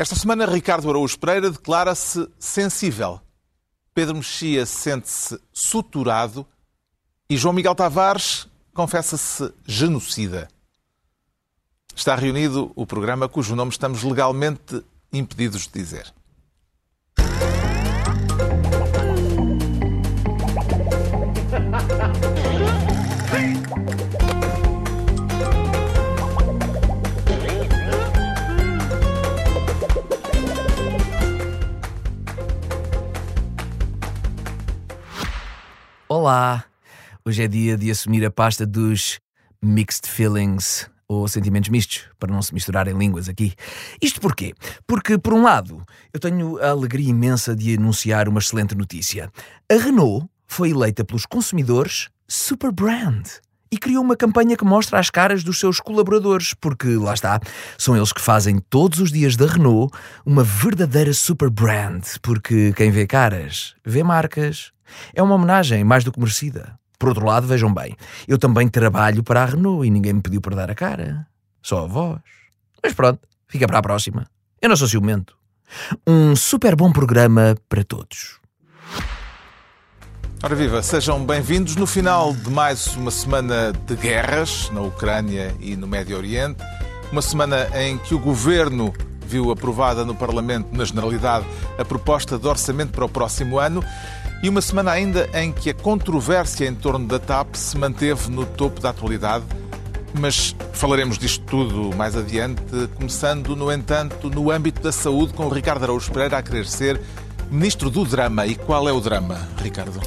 Esta semana, Ricardo Araújo Pereira declara-se sensível. Pedro Mexia sente-se suturado e João Miguel Tavares confessa-se genocida. Está reunido o programa cujo nome estamos legalmente impedidos de dizer. Olá! Hoje é dia de assumir a pasta dos mixed feelings ou sentimentos mistos, para não se misturarem línguas aqui. Isto porquê? Porque, por um lado, eu tenho a alegria imensa de anunciar uma excelente notícia. A Renault foi eleita pelos consumidores Super Brand e criou uma campanha que mostra as caras dos seus colaboradores, porque lá está, são eles que fazem todos os dias da Renault uma verdadeira super brand, porque quem vê caras, vê marcas. É uma homenagem mais do que merecida. Por outro lado, vejam bem, eu também trabalho para a Renault e ninguém me pediu para dar a cara. Só a voz. Mas pronto, fica para a próxima. Eu não sou ciumento. Um super bom programa para todos. Ora viva, sejam bem-vindos no final de mais uma semana de guerras na Ucrânia e no Médio Oriente. Uma semana em que o governo viu aprovada no Parlamento, na Generalidade, a proposta de orçamento para o próximo ano. E uma semana ainda em que a controvérsia em torno da TAP se manteve no topo da atualidade. Mas falaremos disto tudo mais adiante, começando, no entanto, no âmbito da saúde, com o Ricardo Araújo Pereira a querer ser ministro do drama. E qual é o drama, Ricardo?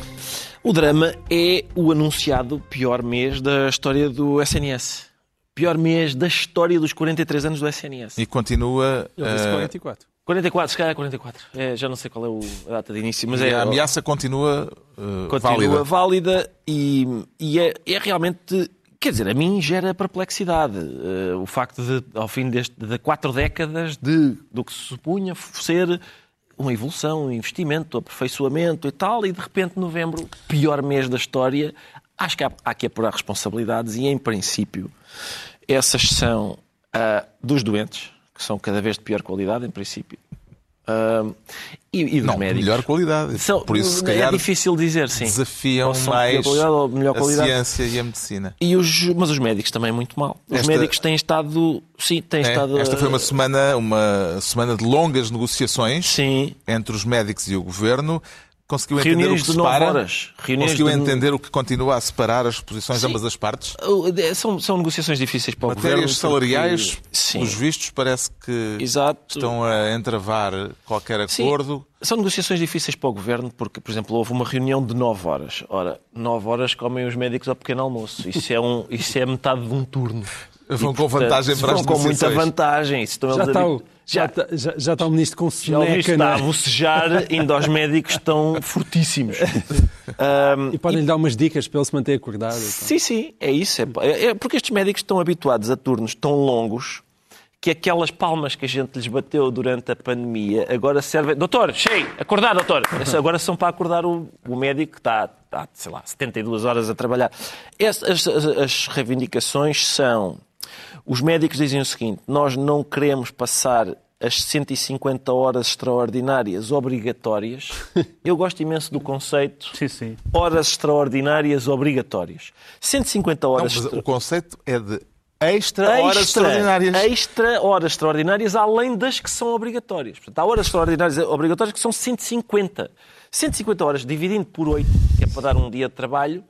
O drama é o anunciado pior mês da história do SNS. Pior mês da história dos 43 anos do SNS. E continua. Ele disse eh, 44. 44, se calhar é 44. É, já não sei qual é o- a data de início, mas e é. a ameaça continua, eh, continua válida. válida, e, e é, é realmente. Quer dizer, a mim gera perplexidade eh, o facto de, ao fim deste, de quatro décadas, de, do que se supunha ser uma evolução, um investimento, um aperfeiçoamento e tal, e de repente, novembro, pior mês da história. Acho que há, há que apurar responsabilidades e, em princípio, essas são ah, dos doentes, que são cada vez de pior qualidade, em princípio, ah, e, e Não, médicos. melhor qualidade. São- Por isso, se é calhar, difícil dizer, sim. desafiam Ou mais qualidade melhor a qualidade. ciência e a medicina. E os, mas os médicos também muito mal. Os Esta- médicos têm estado. Sim, têm É, estado. esta foi uma semana, uma semana de longas negociações Sim. entre os médicos e o governo. Conseguiu entender o que separa? Conseguiu de- entender o que continua a separar as posições de Sim. ambas as partes? Uh, São, são negociações difíceis para o governo. Matérias porque- salariais, Sim. pelos vistos, parece que Exato. estão a entravar qualquer Sim. acordo. São negociações difíceis para o governo porque, por exemplo, houve uma reunião de 9 horas. Ora, 9 horas comem os médicos ao pequeno almoço. Isso é, um, isso é metade de um turno. Vão E, com portanto, vantagem para as vão com muita vantagem. Estão Já está, o, já, está, já, já está o ministro com Já o ministro soneca, está não a é? bocejar, ainda os médicos estão fortíssimos. Ahm, E podem lhe dar umas dicas para ele se manter acordado. e tal. Sim, sim, é isso. É, é porque estes médicos estão habituados a turnos tão longos que aquelas palmas que a gente lhes bateu durante a pandemia agora servem. Doutor, cheio, acordar, doutor. Agora são para acordar o, o médico que está, está, sei lá, 72 horas a trabalhar. Essas, as, as reivindicações são. Os médicos dizem o seguinte: nós não queremos passar as 150 horas extraordinárias obrigatórias. Eu gosto imenso do conceito Sim, sim. horas extraordinárias obrigatórias. 150 Não, horas mas extra- o conceito é de extra, horas extra, extraordinárias. extra horas extraordinárias além das que são obrigatórias. Portanto, há horas extraordinárias obrigatórias que são 150. 150 horas dividindo por 8, que é para dar um dia de trabalho,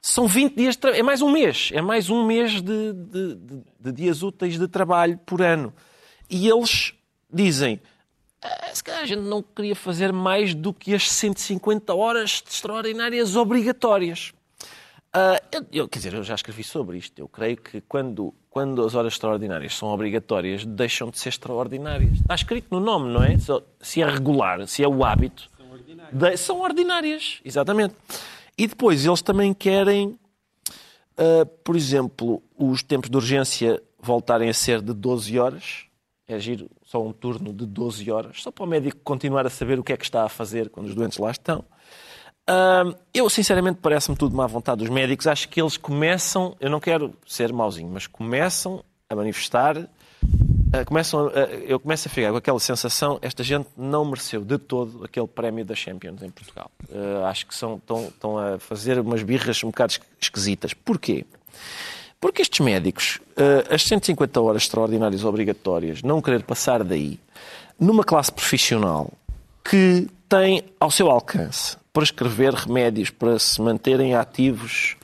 são 20 dias de trabalho. É mais um mês. É mais um mês de, de- de- de dias úteis de trabalho por ano. E eles dizem. "Ah, Se calhar a gente não queria fazer mais do que as 150 horas extraordinárias obrigatórias. Ah, eu, eu- quer dizer, eu já escrevi sobre isto. Eu creio que quando, quando as horas extraordinárias são obrigatórias, deixam de ser extraordinárias. Está escrito no nome, não é? Se é regular, se é o hábito. São ordinárias. são ordinárias, exatamente. E depois eles também querem, ah, por exemplo, os tempos de urgência voltarem a ser de 12 horas. É giro, só um turno de 12 horas, só para o médico continuar a saber o que é que está a fazer quando os doentes lá estão. Hum, eu, sinceramente, parece-me tudo má vontade dos médicos. Acho que eles começam, eu não quero ser mauzinho, mas começam a manifestar começam a- ah, eu começo a ficar com aquela sensação, esta gente não mereceu de todo aquele prémio da Champions em Portugal. Ah, acho que são, estão, estão a fazer umas birras um bocado esquisitas. Porquê? Porque estes médicos, as 150 horas extraordinárias obrigatórias, não querer passar daí, numa classe profissional que tem ao seu alcance prescrever remédios para se manterem ativos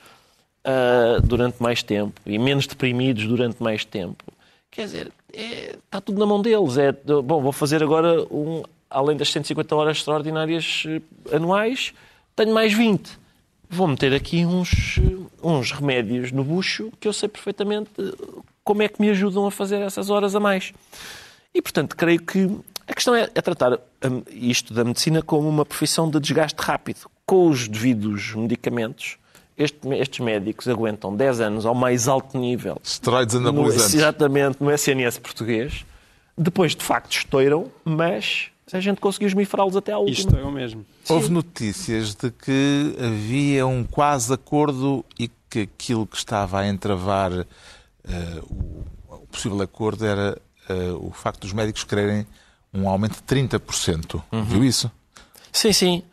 durante mais tempo e menos deprimidos durante mais tempo. Quer dizer, é- está tudo na mão deles. É, bom, vou fazer agora, um, além das 150 horas extraordinárias eh, anuais, tenho mais 20. Vou meter aqui uns, eh, uns remédios no bucho que eu sei perfeitamente eh, como é que me ajudam a fazer essas horas a mais. E, portanto, creio que a questão é, é tratar hum, isto da medicina como uma profissão de desgaste rápido. Com os devidos medicamentos, este- estes médicos aguentam 10 anos ao mais alto nível. Esteroides No, anabolizantes. exatamente, no SNS português. Depois, de facto, estouram, mas a gente conseguiu esmifrá-los até à última. Isto é o mesmo. Houve notícias de que havia um quase acordo e que aquilo que estava a entravar eh, o, o possível acordo era eh, o facto dos médicos quererem um aumento de 30%. Viu isso? Sim, sim.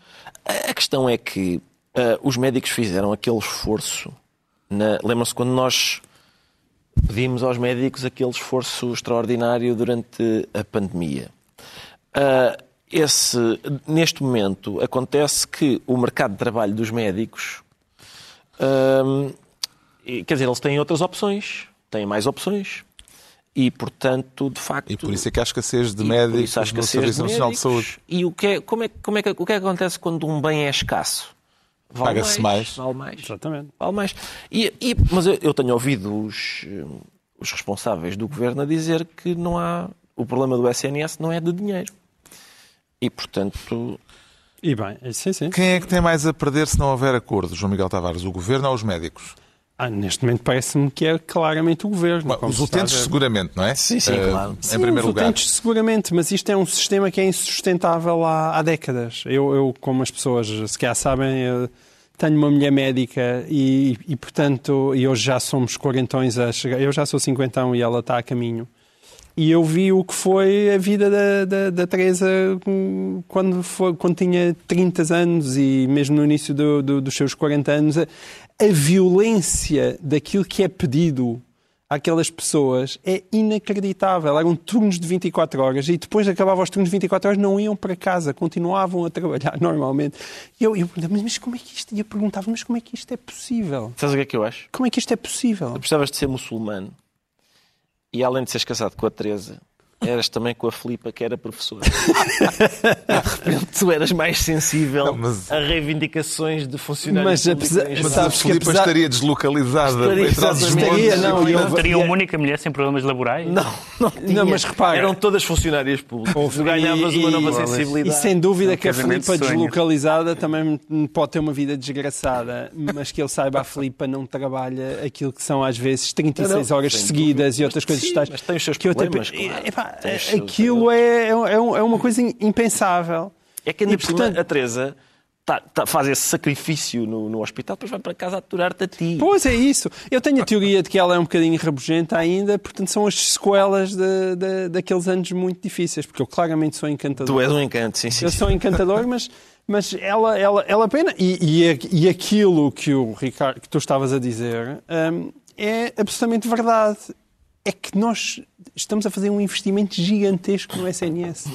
A questão é que ah, os médicos fizeram aquele esforço. na- Lembram-se quando nós pedimos aos médicos aquele esforço extraordinário durante a pandemia. Ah, esse, neste momento, acontece que o mercado de trabalho dos médicos. ah, quer dizer, eles têm outras opções, têm mais opções. E, portanto, de facto. E por isso é que há escassez de médicos no Serviço Nacional de. Saúde. E o que, é, como é, como é que, o que é que acontece quando um bem é escasso? Vale Paga-se mais. Vale mais. Exatamente. Vale mais. E, e- mas eu, eu tenho ouvido os, eh, os responsáveis do governo a dizer que não há. O problema do SNS não é de dinheiro. E, portanto, E bem, sim, sim. Quem é que tem mais a perder se não houver acordo, João Miguel Tavares? O governo ou os médicos? Ah, neste momento parece-me que é claramente o governo. Bom, os se está a utentes, seguramente, não é? Sim, sim, Eh, claro. Em Sim, primeiro os lugar. utentes, seguramente, mas isto é um sistema que é insustentável há, há décadas. Eu, eu, como as pessoas se calhar sabem, eu tenho uma mulher médica e, e, portanto, e hoje já somos quarentões a chegar. Eu já sou cinquentão e ela está a caminho. E eu vi o que foi a vida da, da, da Teresa hum, quando, foi, quando tinha 30 anos e mesmo no início do- do- dos seus 40 anos. A, violência daquilo que é pedido àquelas pessoas é inacreditável. Eram turnos de 24 horas e depois de acabavam os turnos de 24 horas não iam para casa, continuavam a trabalhar normalmente. E eu, eu perguntava, mas como é que isto? E eu perguntava, mas como é que isto é possível? sabes o que é que eu acho? Como é que isto é possível? Tu precisavas de ser muçulmano e, além de seres casado com a Teresa, eras também com a Filipa, que era professora. de repente, tu eras mais sensível Não, mas- a reivindicações de funcionários Mas públicos apesar- mas a Sabes que Filipa apesar- estaria deslocalizada. Estaria, estaria, não, e Não teria e- uma única mulher sem problemas laborais? Não, não, tinha. Não, mas repara- Eram todas funcionárias públicas. Tu ganhavas uma nova E sensibilidade. sem dúvida É um que a Filipa de deslocalizada também pode ter uma vida desgraçada, mas que ele saiba a Filipa não trabalha aquilo que são às vezes 36 Não, não, horas sem seguidas dúvida. e outras Mas coisas sim, tais. mas tem os seus que eu até- problemas, claro. Epá, Seus- aquilo é, é, é é uma coisa impensável. É que ainda E, por cima, portanto- a Teresa tá- tá- faz esse sacrifício no, no hospital, depois vai para casa aturar-te a ti. Pois é isso. Eu tenho a teoria de que ela é um bocadinho rabugenta ainda, portanto são as sequelas de, de- daqueles anos muito difíceis, porque eu claramente sou encantador. Tu és um encanto, sim, sim. Eu sou encantador, mas, mas ela, ela, ela pena. E, e, e aquilo que, o Ricardo, que tu estavas a dizer hum, é absolutamente verdade. É que nós estamos a fazer um investimento gigantesco no SNS.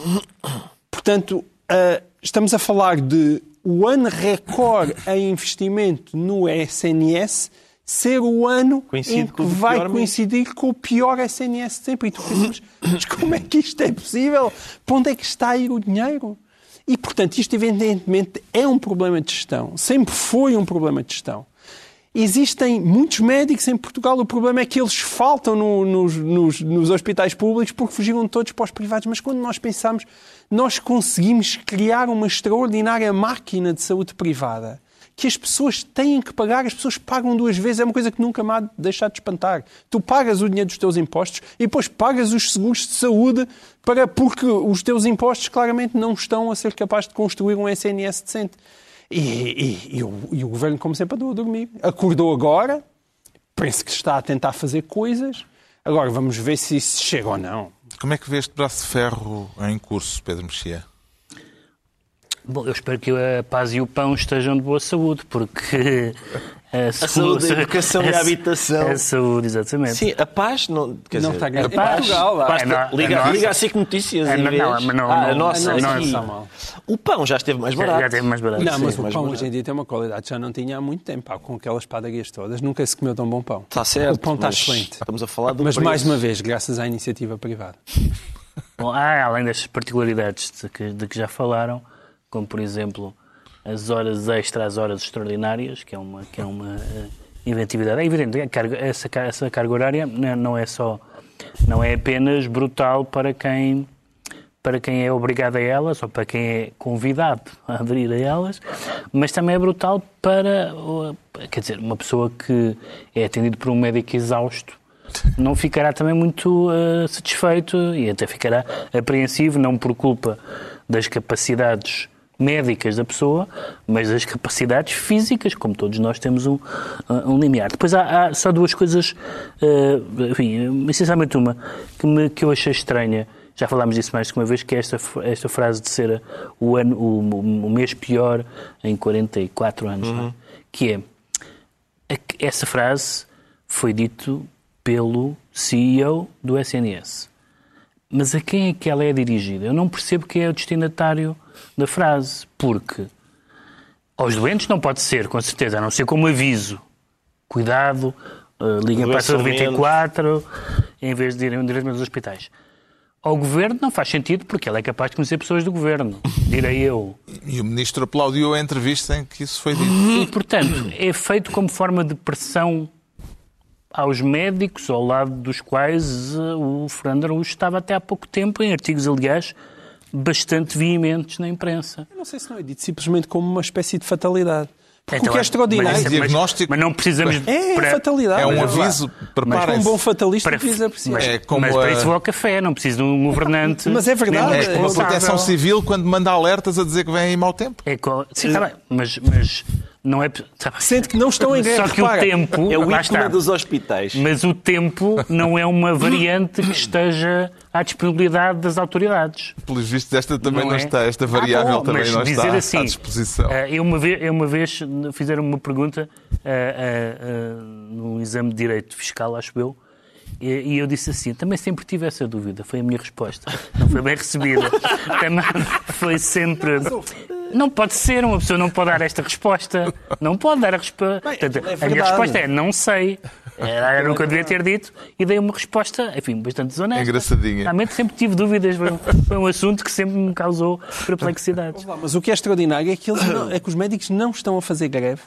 Portanto, ah, estamos a falar de o ano recorde em investimento no SNS ser o ano Coincide em que vai pior coincidir com o pior SNS de sempre. E tu pensas, mas como é que isto é possível? Para onde é que está a ir o dinheiro? E, portanto, isto evidentemente é um problema de gestão. Sempre foi um problema de gestão. Existem muitos médicos em Portugal. O problema é que eles faltam no- nos, nos- nos hospitais públicos porque fugiram todos para os privados. Mas quando nós pensamos, nós conseguimos criar uma extraordinária máquina de saúde privada que as pessoas têm que pagar, as pessoas pagam duas vezes, é uma coisa que nunca me há de deixar de espantar. Tu pagas o dinheiro dos teus impostos e depois pagas os seguros de saúde para, porque os teus impostos claramente não estão a ser capazes de construir um SNS decente. E, e- e o, e o governo, como sempre, andou a dormir. Acordou agora, penso que está a tentar fazer coisas. Agora vamos ver se isso chega ou não. Como é que vê este braço de ferro em curso, Pedro Mexia? Bom, eu espero que a paz e o pão estejam de boa saúde, porque a saúde, a educação e a habitação. A saúde, exatamente. Sim, a paz não. Quer Não dizer, está a paz, Em Portugal, É no- liga, nossa. liga a SIC Notícias É, não, não, mas não- ah, a não- nossa, está mal. O pão já esteve mais Já, barato. já teve mais barato. Não, mas sim, o pão barato. hoje em dia tem uma qualidade que já não tinha há muito tempo. pá, com aquelas padarias todas. Nunca se comeu tão bom pão. Está certo. O pão está excelente. Estamos a falar do Mas preço. mais uma vez, graças à iniciativa privada. Bom, há, além das particularidades de que, de que já falaram, como por exemplo as horas extra, as horas extraordinárias, que é uma, que é uma eh, inventividade. É evidente, essa, essa carga horária não não é só, não é apenas brutal para quem, para quem é obrigado a elas ou para quem é convidado a aderir a elas, mas também é brutal para, quer dizer, uma pessoa que é atendido por um médico exausto não ficará também muito eh, satisfeito e até ficará apreensivo, não por culpa das capacidades médicas da pessoa, mas das capacidades físicas, como todos nós temos um, um limiar. Depois há, há só duas coisas, eh, enfim, essencialmente uma, que, me, que eu achei estranha, já falámos disso mais de uma vez, que é esta, esta frase de ser o, ano, o, o mês pior em 44 anos, não é? que é, é que essa frase foi dito pelo CEO do SNS. Mas a quem é que ela é dirigida? Eu não percebo quem é o destinatário da frase, porque aos doentes não pode ser, com certeza, a não ser como aviso. Cuidado, uh, liguem para a Doença saúde menos. 24 em vez de irem diretamente aos hospitais. Ao governo não faz sentido porque ele é capaz de conhecer pessoas do governo, direi eu. E o ministro aplaudiu a entrevista em que isso foi dito. E, portanto, é feito como forma de pressão aos médicos, ao lado dos quais eh, o Fernando Araújo estava até há pouco tempo, em artigos, aliás, bastante veementes na imprensa. Eu não sei se não é dito simplesmente como uma espécie de fatalidade. Porque Então, o que é mas- extraordinário... mas- diagnóstico- Mas, não precisamos... É, para- fatalidade. É um Mas, aviso, Para um bom fatalista para- precisa apreciar. mas, É como mas para a- isso vou ao café, não preciso de um governante. Mas é verdade, nem É como a proteção civil quando manda alertas a dizer que vem aí mau tempo. É co- Sim, está bem, mas, mas não é. Tá. Sente que não estão em greve. Só que o repara. tempo. É o ícone está. dos hospitais. Mas o tempo não é uma variante que esteja à disponibilidade das autoridades. Pelos vistos, esta também não, Não é? está, esta variável Ah, bom, também não dizer está assim, à disposição. eh, eu, uma vez, eu uma vez fizeram uma pergunta eh, eh, eh, num exame de direito fiscal, acho eu, e, e eu disse assim, também sempre tive essa dúvida, foi a minha resposta. Não foi bem recebida. também foi sempre... Não pode ser, uma pessoa não pode dar esta resposta. Não pode dar a resposta. Portanto, a minha resposta é não sei. Era, era o que eu devia ter dito e dei uma resposta, enfim, bastante desonesta. Engraçadinha. Realmente sempre tive dúvidas, foi um, foi um assunto que sempre me causou perplexidades. Lá, Mas o que é extraordinário é que, eles não- é que os médicos não estão a fazer greve,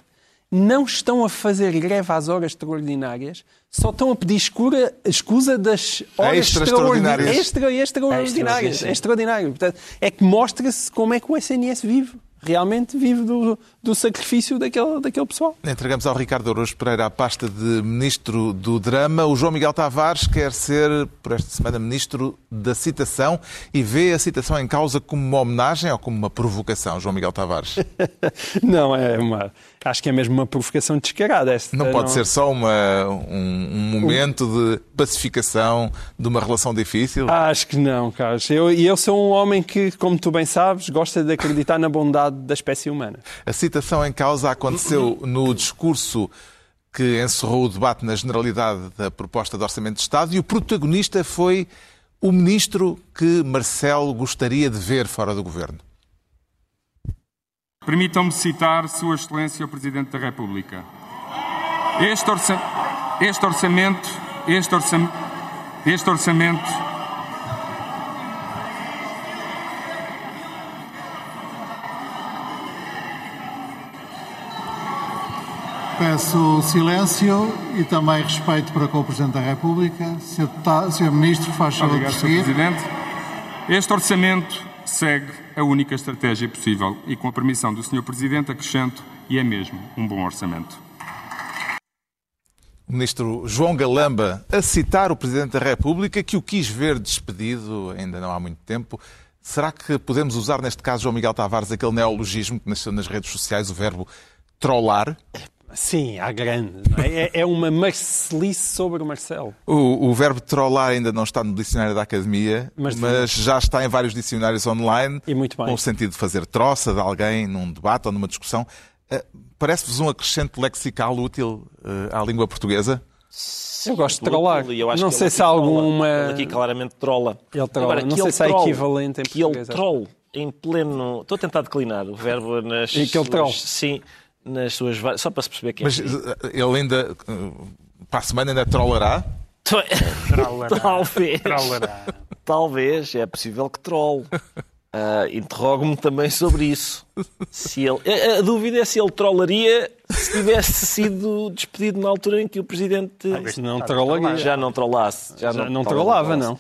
não estão a fazer greve às horas extraordinárias, só estão a pedir escura, escusa das horas Extra extraordinárias. extraordinárias. Extra, extraordinárias. Extra, É extraordinário. Portanto, é que mostra-se como é que o SNS vive. Realmente vive do, do sacrifício daquele, daquele pessoal. Entregamos ao Ricardo Araújo Pereira a pasta de Ministro do Drama. O João Miguel Tavares quer ser, por esta semana, Ministro da Citação e vê a citação em causa como uma homenagem ou como uma provocação, João Miguel Tavares? Não, é uma. Acho que é mesmo uma provocação descarada. Esta, Não pode ser só uma, um, um momento de pacificação de uma relação difícil? Acho que não, Carlos. Eu, e eu sou um homem que, como tu bem sabes, gosta de acreditar na bondade da espécie humana. A citação em causa aconteceu no discurso que encerrou o debate na generalidade da proposta de Orçamento de Estado e o protagonista foi o ministro que Marcelo gostaria de ver fora do governo. Permitam-me citar Sua Excelência o Presidente da República. Este, orça- este orçamento, este, orçam- este orçamento Peço silêncio e também respeito para com o Presidente da República. Sr. Deputado- Sr. Ministro, faz favor de Obrigado, Sr. prosseguir. Presidente. Este orçamento segue a única estratégia possível e, com a permissão do Sr. Presidente, acrescento, e é mesmo um bom orçamento. O ministro João Galamba a citar o Presidente da República, que o quis ver despedido ainda não há muito tempo. Será que podemos usar neste caso, João Miguel Tavares, aquele neologismo que nasceu nas redes sociais, o verbo trollar? Sim, à grande. não é? É, é uma Marcelice sobre o Marcelo. O, o verbo trollar ainda não está no dicionário da Academia, Mas- mas, já está em vários dicionários online, E muito bem. com o sentido de fazer troça de alguém num debate ou numa discussão. Eh, Parece-vos um acrescente lexical útil eh, à língua portuguesa? Eu gosto de trollar. Eu acho Não que sei se há alguma- Ele aqui claramente trola. Ele trola. Agora, Não sei ele se há equivalente em Que ele português, troll em pleno... Estou a tentar declinar o verbo nas E que ele suas- troll. Sim, nas suas... Só para se perceber quem Mas é. eh, ele ainda, eh, para a semana, ainda trollará? Trollará. Talvez. Trollará. Talvez, é possível que troll. Ah, Interrogo-me também sobre isso. Se ele... a, a dúvida é se ele trollaria se tivesse sido despedido na altura em que o Presidente Se não trollaria. já não trollasse. Já, Já não talvez trollava, não.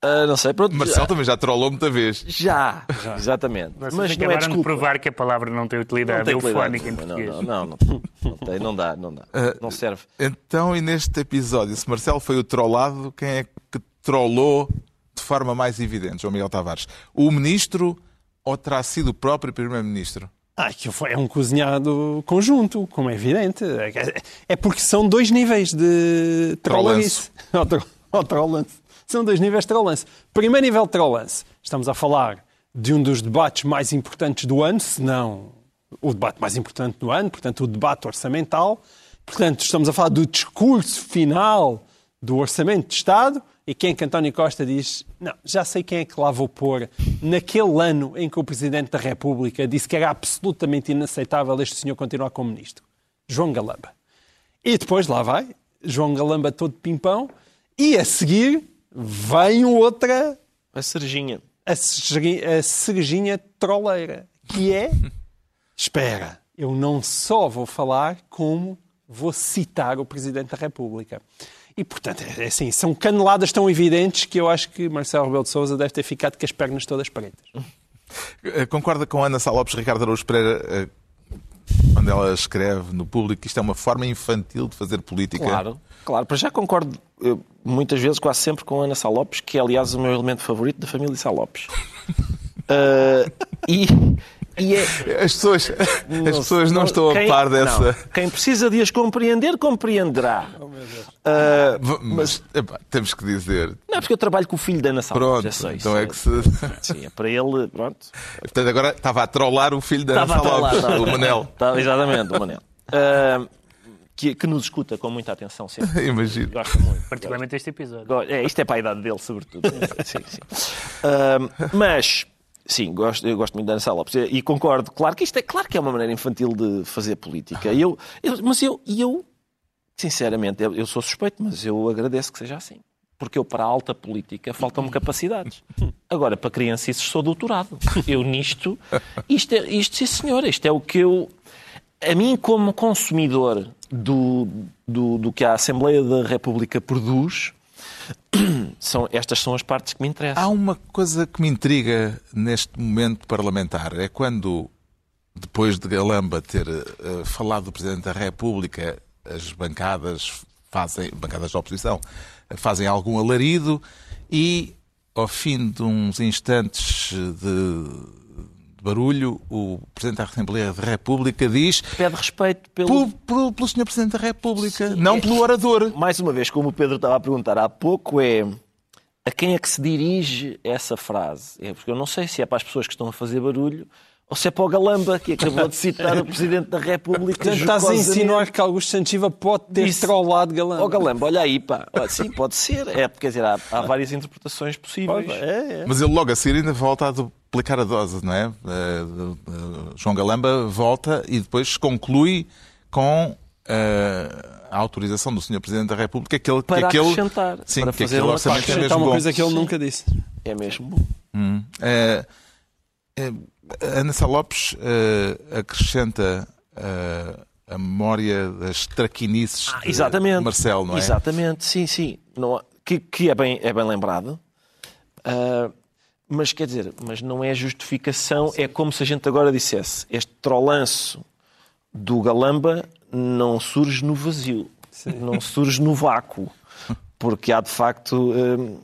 Ah, não sei, pronto. Marcelo também já trollou muita vez. Já, exatamente. Vocês Mas não é acabaram de desculpa. provar que a palavra não tem Não utilidade tem eufónica em português. Não, não, não, não, não tem, não dá, não dá. Não serve. Então, e neste episódio, se Marcelo foi o trollado, quem é que trollou de forma mais evidente, João Miguel Tavares? O ministro ou terá sido o próprio primeiro-ministro? Ah, que foi- é um cozinhado conjunto, como é evidente. É- É porque são dois níveis de trollanice. Ou tro- ou trollance. São dois níveis de trollance. Primeiro nível de trollance. Estamos a falar de um dos debates mais importantes do ano, se não o debate mais importante do ano, portanto, o debate orçamental. Portanto, estamos a falar do discurso final do Orçamento de Estado e quem é que António Costa diz não, já sei quem é que lá vou pôr naquele ano em que o Presidente da República disse que era absolutamente inaceitável este senhor continuar como Ministro. João Galamba. E depois lá vai, João Galamba todo pimpão e a seguir vem outra A cerejinha. a cerejinha, a cerejinha trolleira, que é espera, eu não só vou falar, como vou citar o Presidente da República. E, portanto, é assim, são caneladas tão evidentes que eu acho que Marcelo Rebelo de Sousa deve ter ficado com as pernas todas pretas. Eh, Concorda com Ana Salopes Ricardo Araújo Pereira eh, quando ela escreve no público que isto é uma forma infantil de fazer política? Claro, claro. Para já concordo eh, muitas vezes, quase sempre, com a Ana Salopes, que é, aliás, o meu elemento favorito da família Salopes. Ah, e, e é, As pessoas, as pessoas não estão a quem- par dessa. não. Quem precisa de as compreender, compreenderá. Ah, V- Mas epá, temos que dizer. não é porque eu trabalho com o filho da Ana Salopes. Pronto, é isso. então é que se. Sim, é para ele, pronto. Portanto, agora estava a trollar o filho da Ana Estava a Salopes, o Manel. Estava- exatamente, o Manel. Ah, que, que nos escuta com muita atenção sempre. Imagino. Gosta muito. Particularmente este episódio. É, isto é para a idade dele, sobretudo. sim, sim. Ahm, mas, sim, gosto, eu gosto muito da Ana Salopes e concordo. Claro que isto é, claro que é uma maneira infantil de fazer política. Eu, eu- mas eu, e eu, sinceramente, eu, eu sou suspeito, mas eu agradeço que seja assim. Porque eu, para a alta política, faltam-me capacidades. Agora, para criancices, sou doutorado. Eu nisto, isto, é, isto sim senhor, isto é o que eu... A mim, como consumidor do, do, do que a Assembleia da República produz, são, estas são as partes que me interessam. Há uma coisa que me intriga neste momento parlamentar. É quando, depois de Galamba ter eh, falado do Presidente da República, as bancadas fazem, bancadas da oposição, eh, fazem algum alarido e, ao fim de uns instantes de, de barulho, o Presidente da Assembleia da República diz Pede respeito pelo. pelo, pelo, pelo Sr. Presidente da República, não pelo orador. Mais uma vez, como o Pedro estava a perguntar há pouco, é a quem é que se dirige essa frase? É porque eu não sei se é para as pessoas que estão a fazer barulho ou se é para o Galamba, que acabou de citar o Presidente da República. Portanto, estás a insinuar que Augusto Santos Silva pode ter Disse- trollado Galamba. Ó Galamba, olha aí, pá. Olha, Sim, pode ser. É, porque, quer dizer, há, há várias interpretações possíveis. É, é. Mas ele logo a seguir ainda volta a duplicar a dose, não é? Eh, eh, João Galamba volta e depois conclui com eh, a autorização do Sr. Presidente da República que, ele, Para que aquele, acrescentar, sim, para que fazer aquele uma orçamento é mesmo uma bom. coisa que ele nunca disse. É mesmo bom. Hum. A Ana Salopes eh, acrescenta eh, a memória das traquinices de Ah, Exatamente. Marcelo, não é? Exatamente, sim, sim. Não há- que que é, bem, é bem lembrado. Ah, mas quer dizer, mas não é justificação, é como se a gente agora dissesse este trolanço do Galamba não surge no vazio, não surge no vácuo, porque há de facto hum,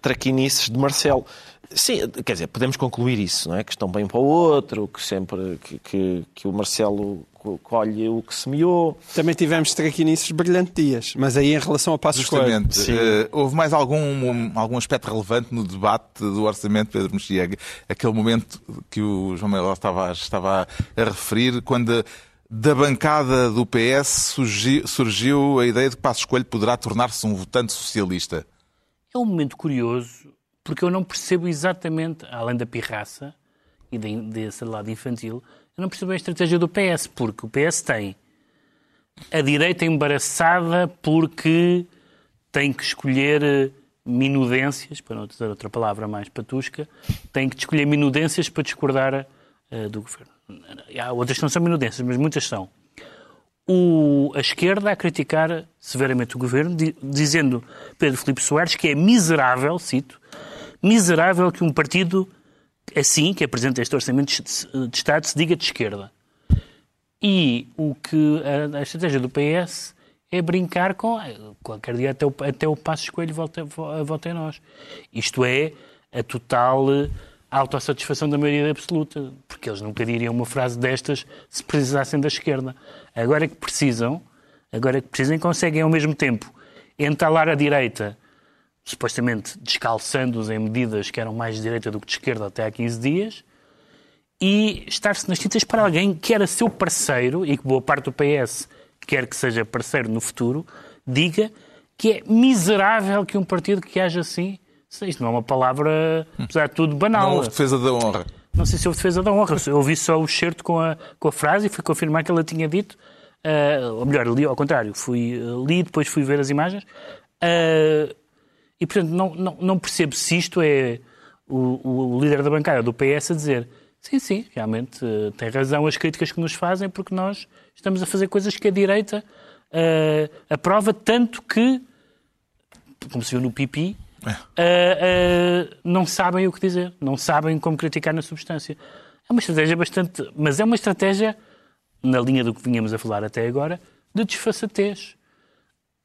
traquinices de Marcelo. Sim, quer dizer, podemos concluir isso, não é? Que estão bem para o outro, que sempre que, que, que o Marcelo colhe o que semeou. Também tivemos traquinices brilhantes dias, mas aí em relação ao passo escolha. Justamente. Eh, houve mais algum, um- algum aspecto relevante no debate do orçamento, Pedro Mexia? Aquele momento que o João Manuel estava, estava a referir, quando da bancada do PS surgiu, surgiu a ideia de que Passos Coelho poderá tornar-se um votante socialista. É um momento curioso, porque eu não percebo exatamente, além da pirraça e de- desse lado infantil, eu não percebo a estratégia do PS, porque o PS tem a direita embaraçada porque tem que escolher eh, minudências, para não dizer outra palavra mais patusca, tem que escolher minudências para discordar eh, do governo. Há outras que não são minudências, mas muitas são o- a esquerda a criticar severamente o governo, di- dizendo Pedro Filipe Soares que é miserável, cito, miserável que um partido assim, que apresenta este orçamento de, Estado, se diga de esquerda. E o que a, a estratégia do PS é brincar com ah, qualquer dia até o, até o passo escolho volta, vo- volta em nós. Isto é a total eh, autossatisfação da maioria absoluta, porque eles nunca diriam uma frase destas se precisassem da esquerda. Agora é que precisam, agora é que precisam, conseguem ao mesmo tempo entalar a direita, supostamente descalçando-os em medidas que eram mais de direita do que de esquerda até há 15 dias, e estar-se nas tintas para alguém que era seu parceiro e que boa parte do PS quer que seja parceiro no futuro, diga que é miserável que um partido que haja assim. Isto não é uma palavra, apesar de tudo, banal. Não houve defesa da honra. Não sei se houve defesa da honra. Eu ouvi só o certo com a, com a frase e fui confirmar que ela tinha dito. ah, ou melhor, li ao contrário, fui, ah, li depois fui ver as imagens. Ah, e, portanto, não, não, não percebo se isto é o, o líder da bancada do PS a dizer sim, sim, realmente ah, tem razão as críticas que nos fazem porque nós estamos a fazer coisas que a direita ah, aprova tanto que, como se viu no pipi, ah, não sabem o que dizer, não sabem como criticar na substância. É uma estratégia bastante. Mas é uma estratégia, na linha do que vinhamos a falar até agora, de desfaçatez.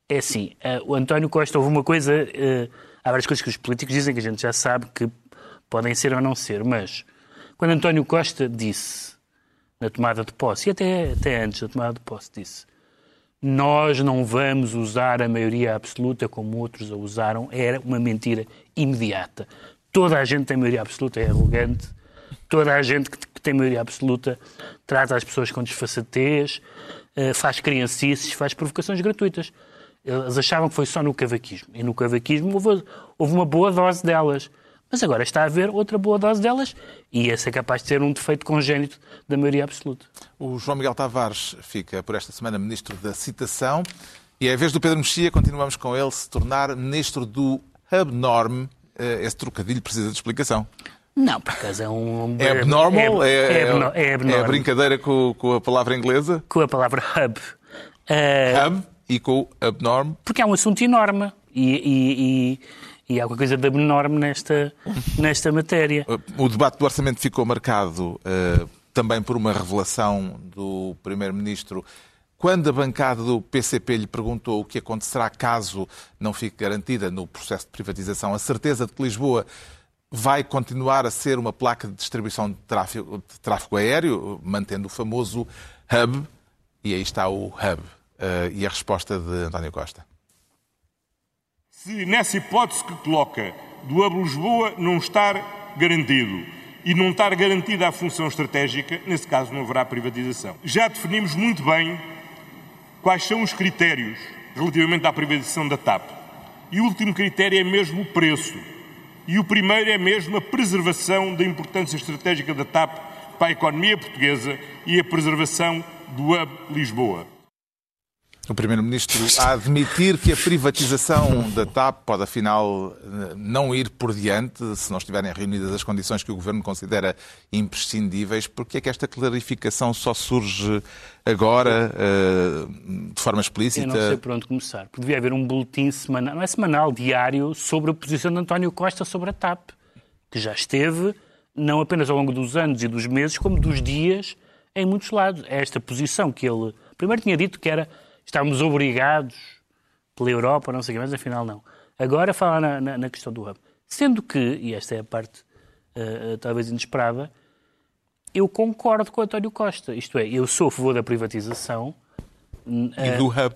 É assim, ah, o António Costa houve uma coisa. ah, há várias coisas que os políticos dizem que a gente já sabe que podem ser ou não ser, mas quando António Costa disse na tomada de posse, e até, até antes da tomada de posse, disse nós não vamos usar a maioria absoluta como outros a usaram, era uma mentira imediata. Toda a gente que tem maioria absoluta é arrogante, toda a gente que que tem maioria absoluta trata as pessoas com desfaçatez, eh, faz criancices, faz provocações gratuitas. Eles achavam que foi só no cavaquismo. E no cavaquismo houve, houve uma boa dose delas. Mas agora está a haver outra boa dose delas e esse é capaz de ser um defeito congénito da maioria absoluta. O João Miguel Tavares fica por esta semana ministro da Citação e é a vez do Pedro Mexia, continuamos com ele, se tornar ministro do Hubnorm. Eh, Esse trocadilho precisa de explicação. Não, por acaso é um... É abnormal? É, É, é, é, abno- é é brincadeira com, com a palavra inglesa? Com a palavra hub. Eh, Hub e com o Abnorm. porque é um assunto enorme e, e, e, e há alguma coisa de abnorme nesta, nesta matéria. O debate do orçamento ficou marcado eh, também por uma revelação do Primeiro-Ministro quando a bancada do PCP lhe perguntou o que acontecerá caso não fique garantida no processo de privatização a certeza de que Lisboa vai continuar a ser uma placa de distribuição de tráfego, de tráfego aéreo, mantendo o famoso hub. E aí está o hub. Eh, e a resposta de António Costa. Se nessa hipótese que coloca do Hub Lisboa não estar garantido e não estar garantida a função estratégica, nesse caso não haverá privatização. Já definimos muito bem quais são os critérios relativamente à privatização da TAP. E o último critério é mesmo o preço. E o primeiro é mesmo a preservação da importância estratégica da TAP para a economia portuguesa e a preservação do Hub Lisboa. O Primeiro-Ministro a admitir que a privatização da TAP pode, afinal, não ir por diante se não estiverem reunidas as condições que o Governo considera imprescindíveis. Porque é que esta clarificação só surge agora, eh, de forma Eu explícita? não sei por onde começar. Devia haver um boletim semanal, não é semanal, diário, sobre a posição de António Costa sobre a TAP, que já esteve, não apenas ao longo dos anos e dos meses, como dos dias, em muitos lados. É esta posição que ele primeiro tinha dito que era estávamos obrigados pela Europa, não sei o quê, mas afinal não. Agora fala na, na- na questão do hub. Sendo que, e esta é a parte eh, eh, talvez inesperada, eu concordo com o António Costa. Isto é, eu sou a favor da privatização E do hub.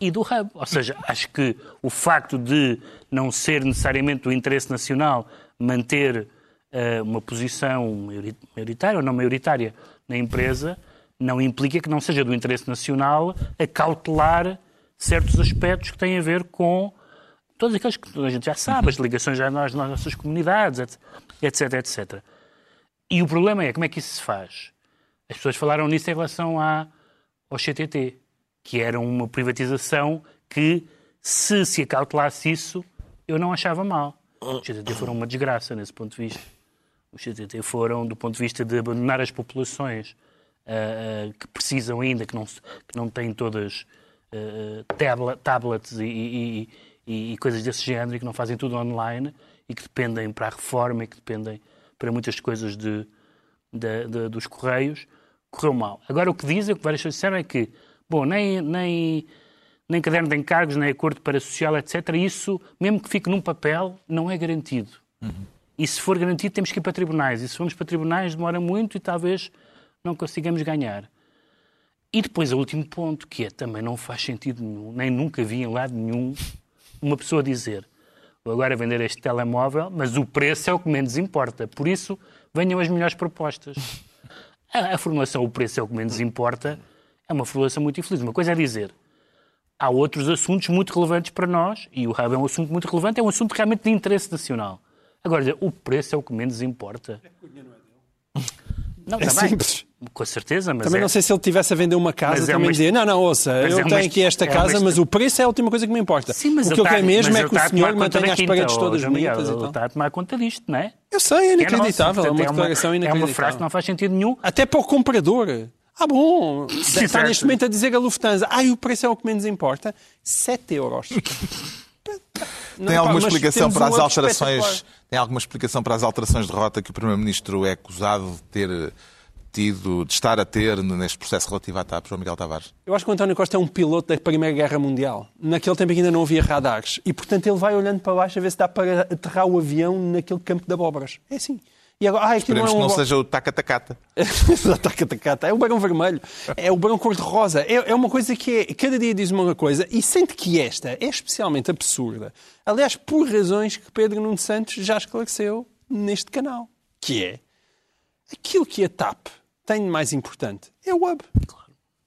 e do hub. Ou seja, acho que o facto de não ser necessariamente do interesse nacional manter eh, uma posição maiori- maioritária ou não maioritária na empresa não implica que não seja do interesse nacional acautelar certos aspectos que têm a ver com todos aqueles que a gente já sabe, as ligações já nas, nas nossas comunidades, etc, etc, etc. E o problema é como é que isso se faz? As pessoas falaram nisso em relação à, ao CTT, que era uma privatização que, se se acautelasse isso, eu não achava mal. Os CTT foram uma desgraça nesse ponto de vista. Os CTT foram, do ponto de vista de abandonar as populações ah, que precisam ainda, que não, que não têm todas ah, tabla- tablets e, e- e- e coisas desse género e que não fazem tudo online e que dependem para a reforma e que dependem para muitas coisas de, da- da- dos Correios, correu mal. Agora, o que dizem, o que várias pessoas disseram é que, bom, nem, nem, nem caderno de encargos, nem acordo para social, etc., isso, mesmo que fique num papel, não é garantido. E se for garantido, temos que ir para tribunais. E se formos para tribunais, demora muito e talvez não consigamos ganhar. E depois, o último ponto, que é também não faz sentido nenhum, nem nunca vi em lado nenhum, uma pessoa dizer vou agora vender este telemóvel, mas o preço é o que menos importa. Por isso, venham as melhores propostas. A, a formulação o preço é o que menos importa é uma formulação muito infeliz. Uma coisa é dizer há outros assuntos muito relevantes para nós, e o hub é um assunto muito relevante, é um assunto realmente de interesse nacional. Agora, dizer, o preço é o que menos importa. Não, É está bem. simples. Com certeza, mas Também é- não sei se ele tivesse a vender uma casa, Mas é também uma- dizia, não, não, ouça, mas eu é tenho aqui esta é casa, mas o preço é a última coisa que me importa. Sim, mas o que eu está- quero mesmo mas é que o está tomar senhor mantenha as paredes todas bonitas e Ele está a tomar conta disto, não é? Eu sei, é é inacreditável, é uma declaração É uma inacreditável. frase que não faz sentido nenhum. Até para o comprador. Ah, bom. Está certo. neste momento a dizer a Lufthansa, ai, o preço é o que menos importa. 7 euros. Não, Tem pá, alguma mas explicação para as alterações? Tem alguma explicação para as alterações de rota que o Primeiro-Ministro é acusado de ter tido, de estar a ter neste processo relativo à TAP, João Miguel Tavares? Eu acho que o António Costa é um piloto da Primeira Guerra Mundial. Naquele tempo em que ainda não havia radares. E, portanto, ele vai olhando para baixo a ver se dá para aterrar o avião naquele campo de abóboras. É assim. E agora, ah, Esperemos não que é um não abo- seja o tacatacata. Tacatacata. É o barão vermelho. É o barão cor-de-rosa. É, é uma coisa que é, cada dia diz uma coisa e sente que esta é especialmente absurda. Aliás, por razões que Pedro Nuno Santos já esclareceu neste canal. Que é aquilo que a TAP tem de mais importante é o hub.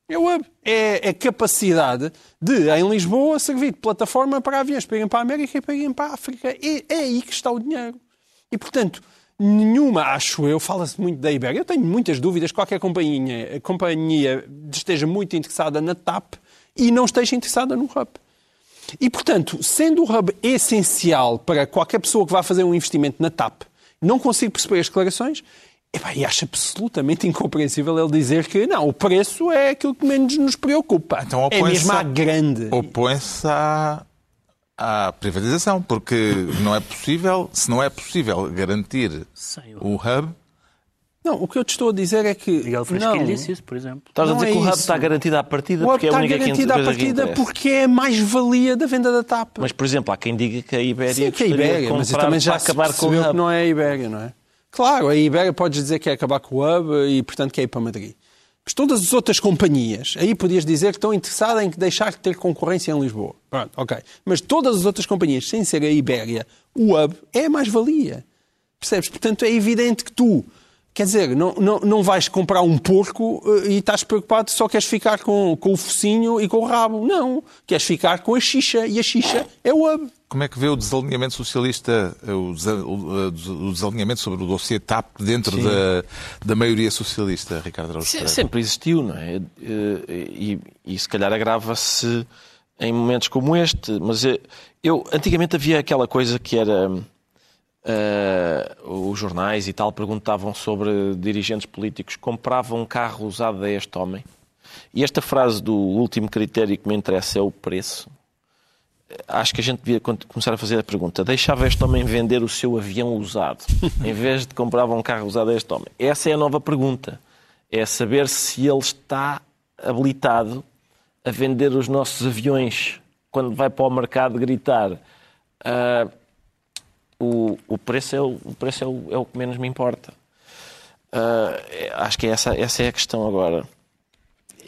É o hub. É a capacidade de, em Lisboa, servir de plataforma para aviões para irem para a América e para irem para a África. É, é aí que está o dinheiro. E, portanto, nenhuma, acho eu, fala-se muito da Iberia. Eu tenho muitas dúvidas. Qualquer companhia, companhia esteja muito interessada na TAP e não esteja interessada no hub. E, portanto, sendo o hub essencial para qualquer pessoa que vá fazer um investimento na TAP, não consigo perceber as declarações, epá, e acho absolutamente incompreensível ele dizer que não, o preço é aquilo que menos nos preocupa. Então é mesmo a- à grande. Opõe-se à, à privatização, porque não é possível, se não é possível garantir Sem o hub, Não, o que eu te estou a dizer é que. Miguel não, Fresquilho disse isso, por exemplo. Estás a dizer é que o hub isso. está garantido à partida o porque é a está única que garantido à partida porque é a mais-valia da venda da TAP. Mas, por exemplo, há quem diga que a Ibéria Sim, que é a Ibéria, mas também já para se acabar com o hub. que não é a Ibéria, não é? Claro, a Ibéria podes dizer que é acabar com o hub e, portanto, que é ir para Madrid. Mas todas as outras companhias, aí podias dizer que estão interessadas em deixar de ter concorrência em Lisboa. Pronto, ok. Mas todas as outras companhias, sem ser a Ibéria, o hub é mais-valia. Percebes? Portanto, é evidente que tu, quer dizer, não, não, não vais comprar um porco eh, e estás preocupado só queres ficar com, com o focinho e com o rabo. Não. Queres ficar com a xixa e a xixa é o hub. Como é que vê o desalinhamento socialista, o desa- o- desalinhamento sobre o dossiê TAP dentro da, da maioria socialista, Ricardo Araújo Se- Pereira? Sempre existiu, não é? Eh, E, e se calhar agrava-se em momentos como este. Mas eh, eu, antigamente havia aquela coisa que era. eh, os jornais e tal perguntavam sobre dirigentes políticos que compravam um carro usado a este homem. E esta frase do último critério que me interessa é o preço. Acho que a gente devia começar a fazer a pergunta: deixava este homem vender o seu avião usado em vez de comprava um carro usado a este homem? Essa é a nova pergunta. É saber se ele está habilitado a vender os nossos aviões quando vai para o mercado gritar. "Ah, o, o preço, é o, o, preço é, o, é o que menos me importa. Ah, acho que essa, essa é a questão agora.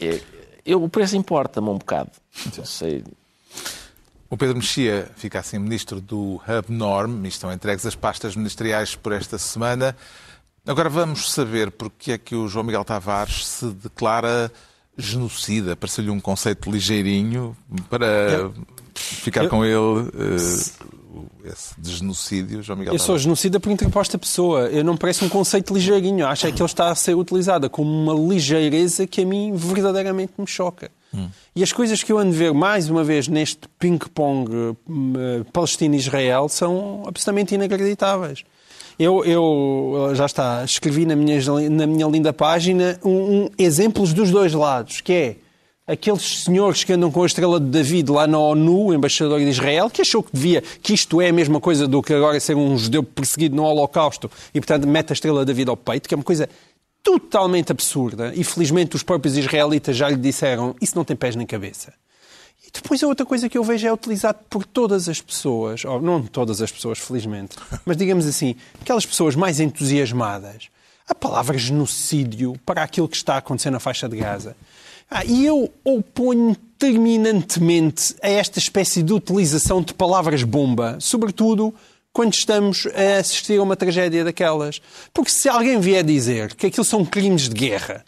É- eu, o preço importa-me um bocado. Não sei. O Pedro Mexia fica assim ministro do Hub Norm e estão entregues as pastas ministeriais por esta semana. Agora vamos saber porque é que o João Miguel Tavares se declara genocida. Pareceu-lhe um conceito ligeirinho para ficar com ele eh, esse de genocídio, João Miguel Eu sou genocida por interposta pessoa. Eu não parece um conceito ligeirinho. Acho é que ele está a ser utilizado como uma ligeireza que a mim verdadeiramente me choca. E as coisas que eu ando a ver mais uma vez neste ping-pong eh, Palestina-Israel são absolutamente inacreditáveis. Eu, eu, já está, escrevi na minha, na minha linda página um, um- exemplos dos dois lados, que é aqueles senhores que andam com a estrela de David lá na ONU, embaixador de Israel, que achou que devia, que isto é a mesma coisa do que agora ser um judeu perseguido no Holocausto e, portanto, mete a estrela de David ao peito, que é uma coisa totalmente absurda. E, felizmente, os próprios israelitas já lhe disseram isso não tem pés nem cabeça. E depois a outra coisa que eu vejo é utilizado por todas as pessoas, ou não todas as pessoas, felizmente, mas digamos assim, aquelas pessoas mais entusiasmadas, a palavra genocídio para aquilo que está a acontecer na faixa de Gaza. Ah, e eu oponho terminantemente a esta espécie de utilização de palavras bomba, sobretudo quando estamos a assistir a uma tragédia daquelas. Porque se alguém vier dizer que aquilo são crimes de guerra,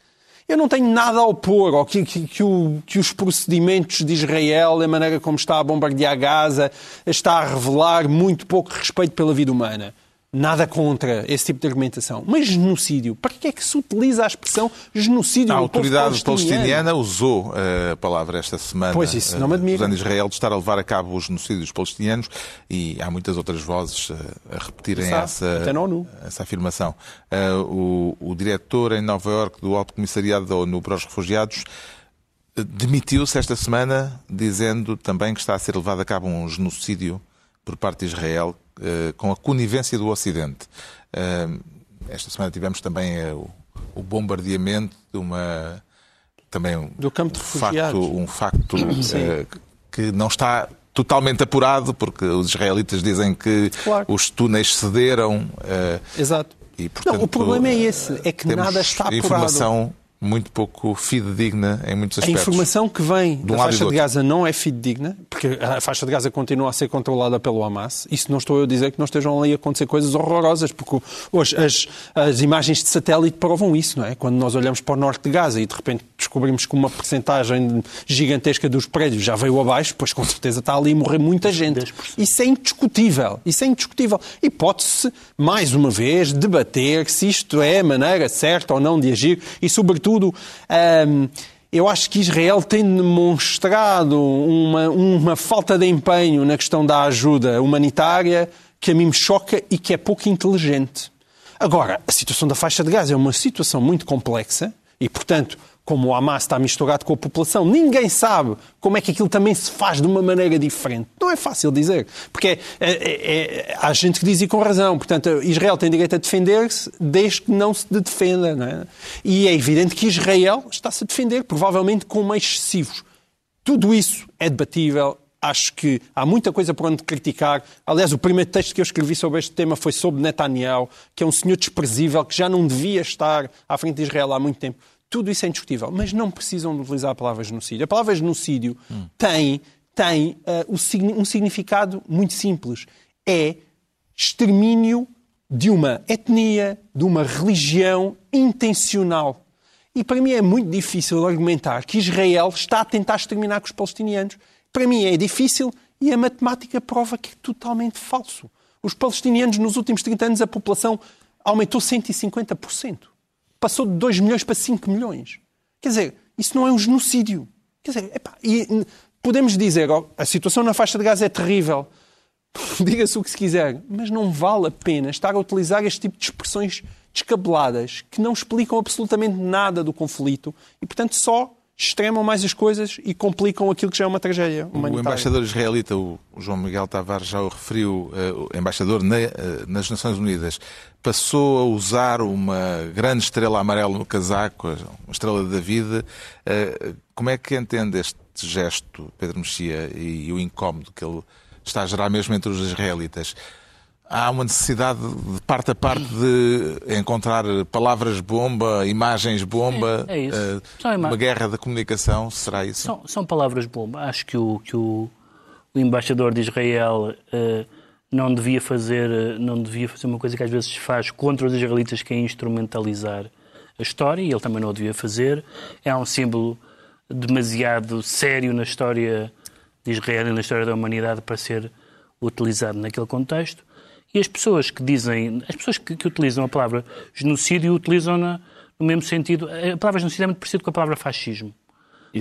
eu não tenho nada a opor ao que, que- que o- que os procedimentos de Israel, a maneira como está a bombardear Gaza, está a revelar muito pouco respeito pela vida humana. Nada contra esse tipo de argumentação. Mas genocídio, para que é que se utiliza a expressão genocídio A autoridade palestiniana usou eh, a palavra esta semana, Pois, isso não me eh, admira. Israel de estar a levar a cabo o genocídio dos palestinianos e há muitas outras vozes eh, a repetirem Sabe, essa, essa afirmação. Eh, o, o diretor em Nova Iorque do Alto Comissariado da ONU para os Refugiados eh, demitiu-se esta semana dizendo também que está a ser levado a cabo um genocídio por parte de Israel eh, com a conivência do Ocidente. Eh, esta semana tivemos também eh, o, bombardeamento de uma também um Do campo de facto, refugiados. um facto eh, que não está totalmente apurado porque os israelitas dizem que Claro. os túneis cederam eh, Exato. e, portanto, não, o problema é esse, é que nada está apurado. informação muito pouco fidedigna em muitos A aspectos. informação que vem De um da faixa de. Gaza não é fidedigna, porque a faixa de Gaza continua a ser controlada pelo Hamas. Isso não estou eu a dizer que não estejam ali a acontecer coisas horrorosas, porque hoje as, as imagens de satélite provam isso, não é? Quando nós olhamos para o norte de Gaza e de repente descobrimos que uma percentagem gigantesca dos prédios já veio abaixo, pois com certeza está ali a morrer muita gente. 10%. Isso é indiscutível. Isso é indiscutível. E pode-se, mais uma vez, debater se isto é a maneira certa ou não de agir e, sobretudo, hum, eu acho que Israel tem demonstrado uma, uma falta de empenho na questão da ajuda humanitária que a mim me choca e que é pouco inteligente. Agora, a situação da faixa de Gaza é uma situação muito complexa e, portanto, como o Hamas está misturado com a população, ninguém sabe como é que aquilo também se faz de uma maneira diferente. Não é fácil dizer, porque é- é- é- há gente que diz e com razão. Portanto, Israel tem direito a defender-se desde que não se defenda. Não é? E é evidente que Israel está-se a defender, provavelmente com meios excessivos. Tudo isso é debatível. Acho que há muita coisa por onde criticar. Aliás, o primeiro texto que eu escrevi sobre este tema foi sobre Netanyahu, que é um senhor desprezível, que já não devia estar à frente de Israel há muito tempo. Tudo isso é indiscutível, mas não precisam de utilizar a palavra genocídio. A palavra genocídio tem, tem o signi- um significado muito simples. É extermínio de uma etnia, de uma religião intencional. E para mim é muito difícil argumentar que Israel está a tentar exterminar com os palestinianos. Para mim é difícil e a matemática prova que é totalmente falso. Os palestinianos, nos últimos 30 anos, a população aumentou 150%. Passou de 2 milhões para 5 milhões. Quer dizer, isso não é um genocídio. Quer dizer, epá, e, n- podemos dizer, ó, a situação na faixa de Gaza é terrível. Diga-se o que se quiser, mas não vale a pena estar a utilizar este tipo de expressões descabeladas que não explicam absolutamente nada do conflito e, portanto, só extremam mais as coisas e complicam aquilo que já é uma tragédia O humanitária. embaixador israelita, o João Miguel Tavares, já o referiu, eh, o embaixador na- eh, nas Nações Unidas, passou a usar uma grande estrela amarela no casaco, uma estrela de David. Eh, Como é que entende este gesto, Pedro Mexia, e o incómodo que ele está a gerar mesmo entre os israelitas? Há uma necessidade de parte a parte de encontrar palavras-bomba, imagens-bomba, É, é ima- uma guerra da comunicação, será isso? São, são palavras bomba. Acho que o, que o, o embaixador de Israel eh, não, devia fazer, eh, não devia fazer uma coisa que às vezes se faz contra os israelitas, que é instrumentalizar a história, e ele também não o devia fazer. É um símbolo demasiado sério na história de Israel e na história da humanidade para ser utilizado naquele contexto. E as pessoas que dizem, as pessoas que, que utilizam a palavra genocídio utilizam-na no mesmo sentido. A palavra genocídio é muito parecida com a palavra fascismo.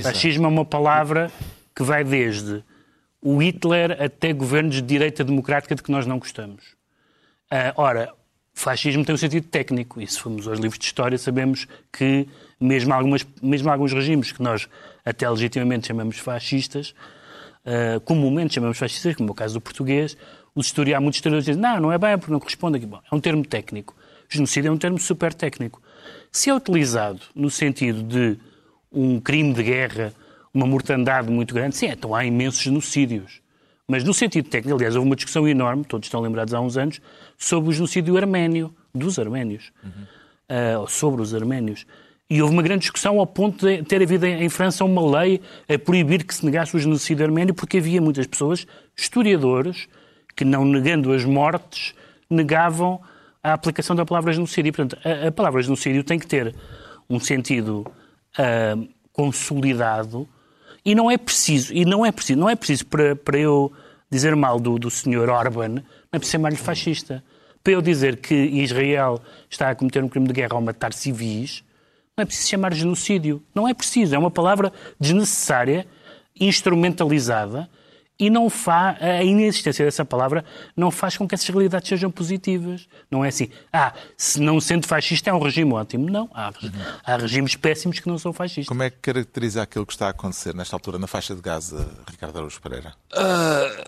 Fascismo é uma palavra que vai desde o Hitler até governos de direita democrática de que nós não gostamos. Ah, ora, fascismo tem um sentido técnico, e se formos aos livros de história sabemos que mesmo, algumas, mesmo alguns regimes que nós até legitimamente chamamos fascistas, ah, comumente chamamos fascistas, como é o caso do português, os historiadores, muitos historiadores dizem não, não é bem porque não corresponde aqui. Bom, é um termo técnico. Genocídio é um termo super técnico. Se é utilizado no sentido de um crime de guerra, uma mortandade muito grande, sim, então há imensos genocídios. Mas no sentido técnico, aliás, houve uma discussão enorme, todos estão lembrados há uns anos, sobre o genocídio arménio, dos arménios, Ah, ou sobre os arménios. E houve uma grande discussão ao ponto de ter havido em França uma lei a proibir que se negasse o genocídio arménio, porque havia muitas pessoas, historiadores, que não negando as mortes, negavam a aplicação da palavra genocídio. E, portanto, a, a palavra genocídio tem que ter um sentido ah, consolidado e não é preciso, e não é preciso, não é preciso para, para eu dizer mal do, do senhor Orban, não é preciso chamar-lhe fascista. Para eu dizer que Israel está a cometer um crime de guerra ao matar civis, não é preciso chamar genocídio. Não é preciso. É uma palavra desnecessária, instrumentalizada, e não fa... a inexistência dessa palavra não faz com que essas realidades sejam positivas. Não é assim, ah, se não sendo fascista é um regime ótimo. Não, há, há regimes péssimos que não são fascistas. Como é que caracteriza aquilo que está a acontecer nesta altura na faixa de Gaza, Ricardo Araújo Pereira? Ah,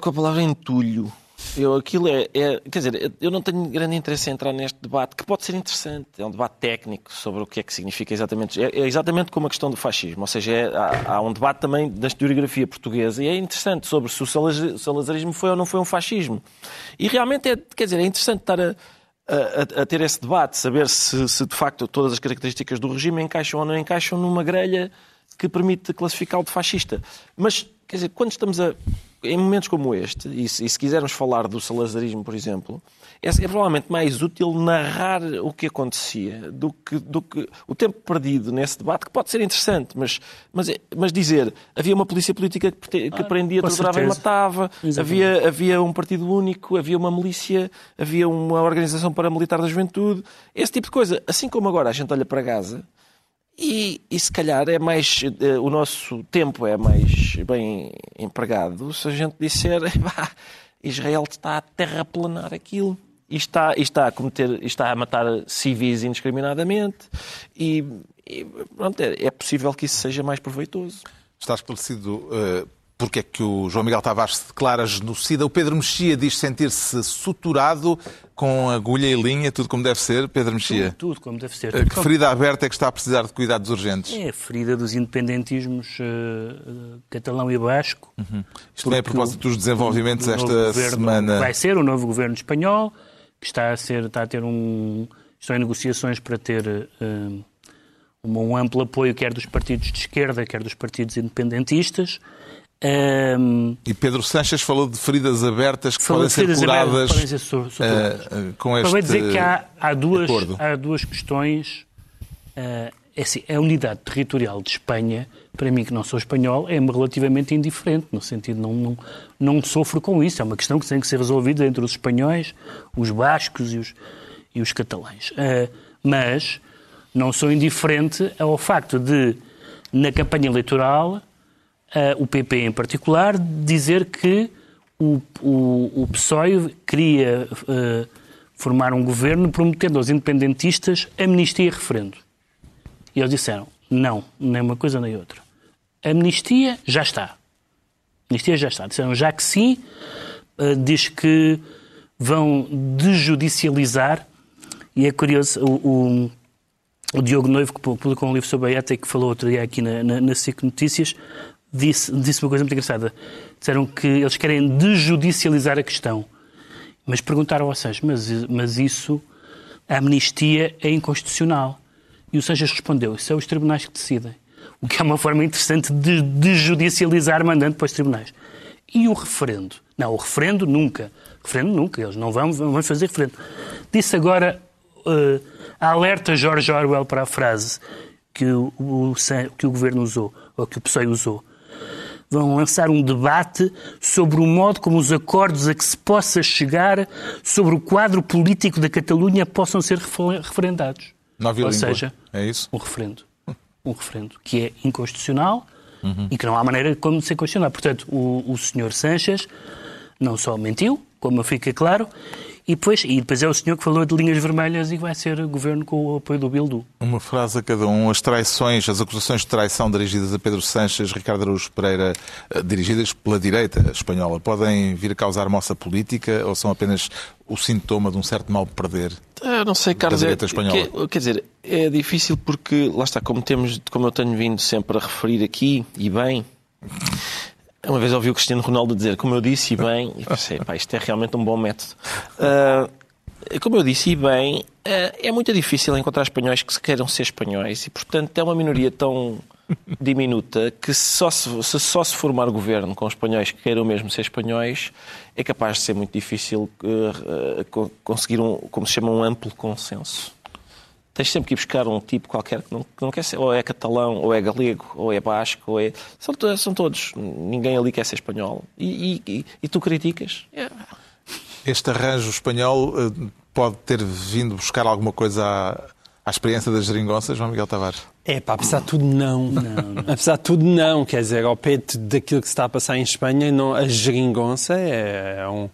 com a palavra entulho. Eu, aquilo é, é- Quer dizer, eu não tenho grande interesse em entrar neste debate, que pode ser interessante. É um debate técnico sobre o que é que significa exatamente. É, é exatamente como a questão do fascismo. Ou seja, é- há, há um debate também da historiografia portuguesa e é interessante sobre se o salaz- o salazarismo foi ou não foi um fascismo. E realmente é, quer dizer, é interessante estar a. a- a ter esse debate, saber se, se de facto todas as características do regime encaixam ou não encaixam numa grelha que permite classificá-lo de fascista. Mas, quer dizer, quando estamos a. Em momentos como este, e se, e se quisermos falar do salazarismo, por exemplo, é, é provavelmente mais útil narrar o que acontecia do que, do que o tempo perdido nesse debate, que pode ser interessante, mas, mas, é- mas dizer havia uma polícia política que, que prendia, com torturava e matava, Exatamente. havia, havia um partido único, havia uma milícia, havia uma organização paramilitar da juventude, esse tipo de coisa. Assim como agora a gente olha para Gaza e, e se calhar é mais eh, o nosso tempo é mais bem empregado se a gente disser "Epá, Israel está a terraplanar aquilo e está, e está a cometer, está a matar civis indiscriminadamente e, e, pronto, é, é possível que isso seja mais proveitoso. Está esclarecido eh, porque é que o João Miguel Tavares se declara genocida. O Pedro Mexia diz sentir-se suturado com agulha e linha, tudo como deve ser. Pedro Mexia, Tudo como deve ser. eh, que ferida aberta é que está a precisar de cuidados urgentes? É a ferida dos independentismos eh, catalão e basco. Isto também a propósito dos desenvolvimentos do esta semana. Vai ser o novo governo espanhol, que está a, ser, está a ter um. Estão em negociações para ter um, um amplo apoio, quer dos partidos de esquerda, quer dos partidos independentistas. Ehm, E Pedro Sanches falou de feridas abertas que podem de ser feridas abertas, curadas podem ser eh, eh, com este vai dizer que há, há, duas, acordo. há duas questões. eh, é assim, a unidade territorial de Espanha, para mim que não sou espanhol, é relativamente indiferente, no sentido não, não, não sofro com isso. É uma questão que tem que ser resolvida entre os espanhóis, os bascos e os, e os catalães. Eh, mas não sou indiferente ao facto de, na campanha eleitoral, o PP em particular, dizer que o, o, o PSOE queria eh, formar um governo prometendo aos independentistas amnistia e referendo. E eles disseram, não, nem uma coisa nem outra. Amnistia já está. Amnistia já está. Disseram já que sim, eh, diz que vão desjudicializar, e é curioso, o, o, o Diogo Noivo, que publicou um livro sobre a ETA e que falou outro dia aqui na, na, na SIC Notícias, disse, disse uma coisa muito engraçada. Disseram que eles querem desjudicializar a questão. Mas perguntaram ao Sanches, mas, mas isso, a amnistia é inconstitucional. E o Sanches respondeu, isso é os tribunais que decidem. O que é uma forma interessante de, de judicializar mandando para os tribunais. E o referendo? Não, o referendo nunca. Referendo nunca, eles não vão, vão fazer referendo. Disse agora, uh, alerta George Orwell para a frase que o, o, que o governo usou, ou que o PSOE usou vão lançar um debate sobre o modo como os acordos a que se possa chegar sobre o quadro político da Catalunha possam ser referendados. Ou seja, é isso? um referendo. Um referendo que é inconstitucional uhum. e que não há maneira de como ser constitucional. Portanto, o, o senhor Sanches não só mentiu, como fica claro, e depois, e depois é o senhor que falou de linhas vermelhas e vai ser governo com o apoio do Bildu. Uma frase a cada um. As traições, as acusações de traição dirigidas a Pedro Sanches, Ricardo Araújo Pereira, eh, dirigidas pela direita espanhola, podem vir a causar moça política ou são apenas o sintoma de um certo mal perder? Eu não sei, Carlos. Da direita espanhola? Que, quer dizer, é difícil porque, lá está, como, temos, como eu tenho vindo sempre a referir aqui, e bem, uma vez ouvi o Cristiano Ronaldo dizer, como eu disse, e bem, e pensei, pá, isto é realmente um bom método. Uh, como eu disse, e bem, uh, é muito difícil encontrar espanhóis que se queiram ser espanhóis e, portanto, é uma minoria tão diminuta que só se, se, só se formar governo com espanhóis que queiram mesmo ser espanhóis, é capaz de ser muito difícil uh, conseguir um, como se chama, um amplo consenso tens sempre que ir buscar um tipo qualquer que não, que não quer ser, ou é catalão, ou é galego, ou é basco, ou é. São, são todos. Ninguém ali quer ser espanhol. E, e, e tu criticas? Yeah. Este arranjo espanhol eh, pode ter vindo buscar alguma coisa à, à experiência das geringonças, João Miguel Tavares? É pá, apesar de tudo, não. não. Apesar de tudo, não. Quer dizer, ao pé daquilo que se está a passar em Espanha, não, a geringonça é, é um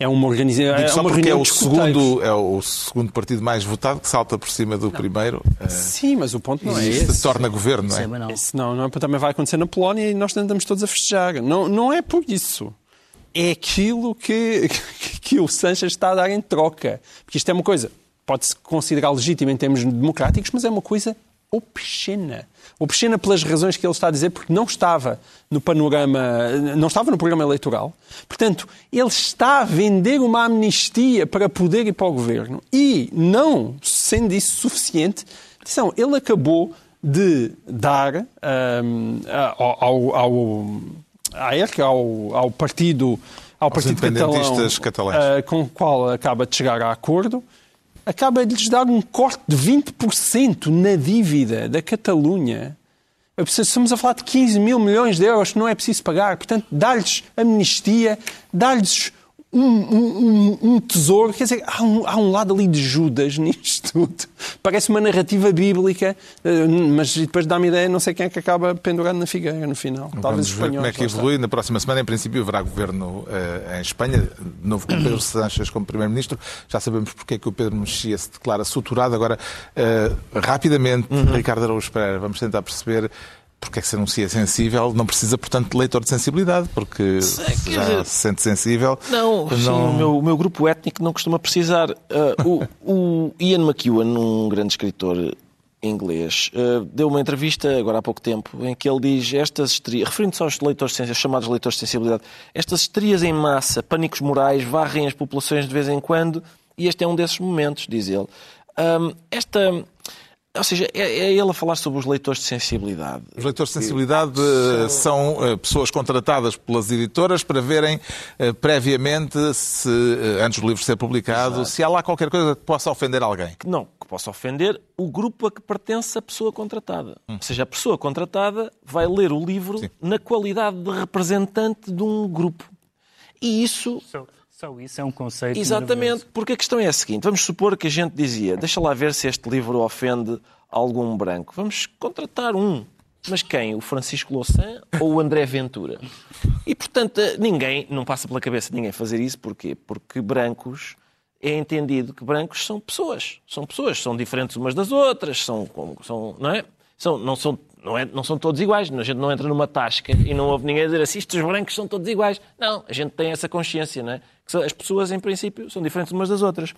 é uma organização. É só uma porque é o, segundo, é o segundo partido mais votado que salta por cima do não. primeiro. Eh, Sim, mas o ponto não é esse. se torna governo, não é? Não. Esse não, não é, também vai acontecer na Polónia e nós andamos todos a festejar. Não, não é por isso. É aquilo que, que o Sanches está a dar em troca. Porque isto é uma coisa, pode-se considerar legítima em termos democráticos, mas é uma coisa obscena. Obscena pelas razões que ele está a dizer, porque não estava no panorama, não estava no programa eleitoral. Portanto, ele está a vender uma amnistia para poder ir para o governo. E, não sendo isso suficiente, atenção, ele acabou de dar um, ao, ao, ao, ao, ao partido, ao partido catalão, uh, com o qual acaba de chegar a acordo, acaba de lhes dar um corte de 20% na dívida da Catalunha. Estamos a falar de 15 mil milhões de euros que não é preciso pagar. Portanto, dar-lhes amnistia, dar-lhes um, um, um, tesouro. Quer dizer, há um, há um lado ali de Judas nisto tudo. Parece uma narrativa bíblica, eh, mas depois dá-me ideia, não sei quem é que acaba pendurado na figueira no final. Talvez os espanhóis. Como é que evolui? Na próxima semana, em princípio, haverá governo uh, em Espanha, de novo com Pedro Sánchez como Primeiro-Ministro. Já sabemos porque é que o Pedro Mexia se declara suturado. Agora, uh, rapidamente, uhum. Ricardo Araújo Pereira, vamos tentar perceber porque é que se anuncia sensível, não precisa, portanto, de leitor de sensibilidade, porque é já se sente sensível. Não, não... Sim, o, meu, o, meu, grupo étnico não costuma precisar. Uh, o, o, Ian McEwan, um grande escritor inglês, uh, deu uma entrevista agora há pouco tempo em que ele diz estas histerias, referindo-se aos leitores de chamados leitores de sensibilidade, estas histerias em massa, pânicos morais, varrem as populações de vez em quando e este é um desses momentos, diz ele. Um, esta ou seja, é, é, ele a falar sobre os leitores de sensibilidade. Os leitores de sensibilidade são, são eh, pessoas contratadas pelas editoras para verem uh, previamente, se, antes do livro ser publicado, Exato. se há lá qualquer coisa que possa ofender alguém. Não, que possa ofender o grupo a que pertence a pessoa contratada. Hum. Ou seja, a pessoa contratada vai ler o livro Sim. na qualidade de representante de um grupo. E isso. So só isso é um conceito. Exatamente, porque a questão é a seguinte: vamos supor que a gente dizia, deixa lá ver se este livro ofende algum branco. Vamos contratar um. Mas quem? O Francisco Louçã ou o André Ventura? E, portanto, ninguém, não passa pela cabeça de ninguém fazer isso. Porquê? Porque brancos, é entendido que brancos são pessoas. São pessoas, são diferentes umas das outras, são, são não é? São, não são não, é, não são todos iguais. A gente não entra numa tasca e não ouve ninguém dizer assim, estes brancos são todos iguais. Não, a gente tem essa consciência, não é? Que as pessoas, em princípio, são diferentes umas das outras.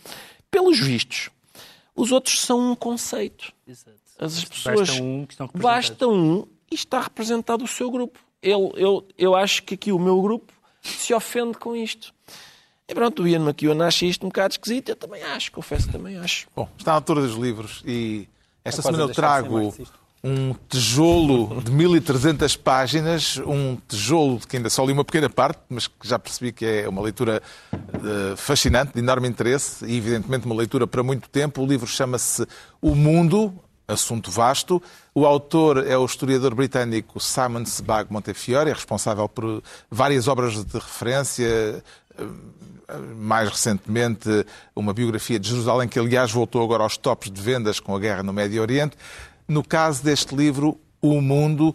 Pelos vistos, os outros são um conceito. Exato. As pessoas... Basta um que estão Basta um e está representado o seu grupo. Eu, eu, eu acho que aqui o meu grupo se ofende com isto. E pronto, o Ian McEwan acha isto um bocado esquisito. Eu também acho, confesso que também acho. Bom, está à altura dos livros e esta semana a eu trago. Um tijolo de 1300 páginas, um tijolo que ainda só li uma pequena parte, mas que já percebi que é uma leitura eh, fascinante, de enorme interesse e evidentemente uma leitura para muito tempo. O livro chama-se O Mundo, assunto vasto. O autor é o historiador britânico Simon Sebag Montefiore, é responsável por várias obras de referência, mais recentemente uma biografia de Jerusalém, que aliás voltou agora aos tops de vendas com a guerra no Médio Oriente. No caso deste livro, O Mundo,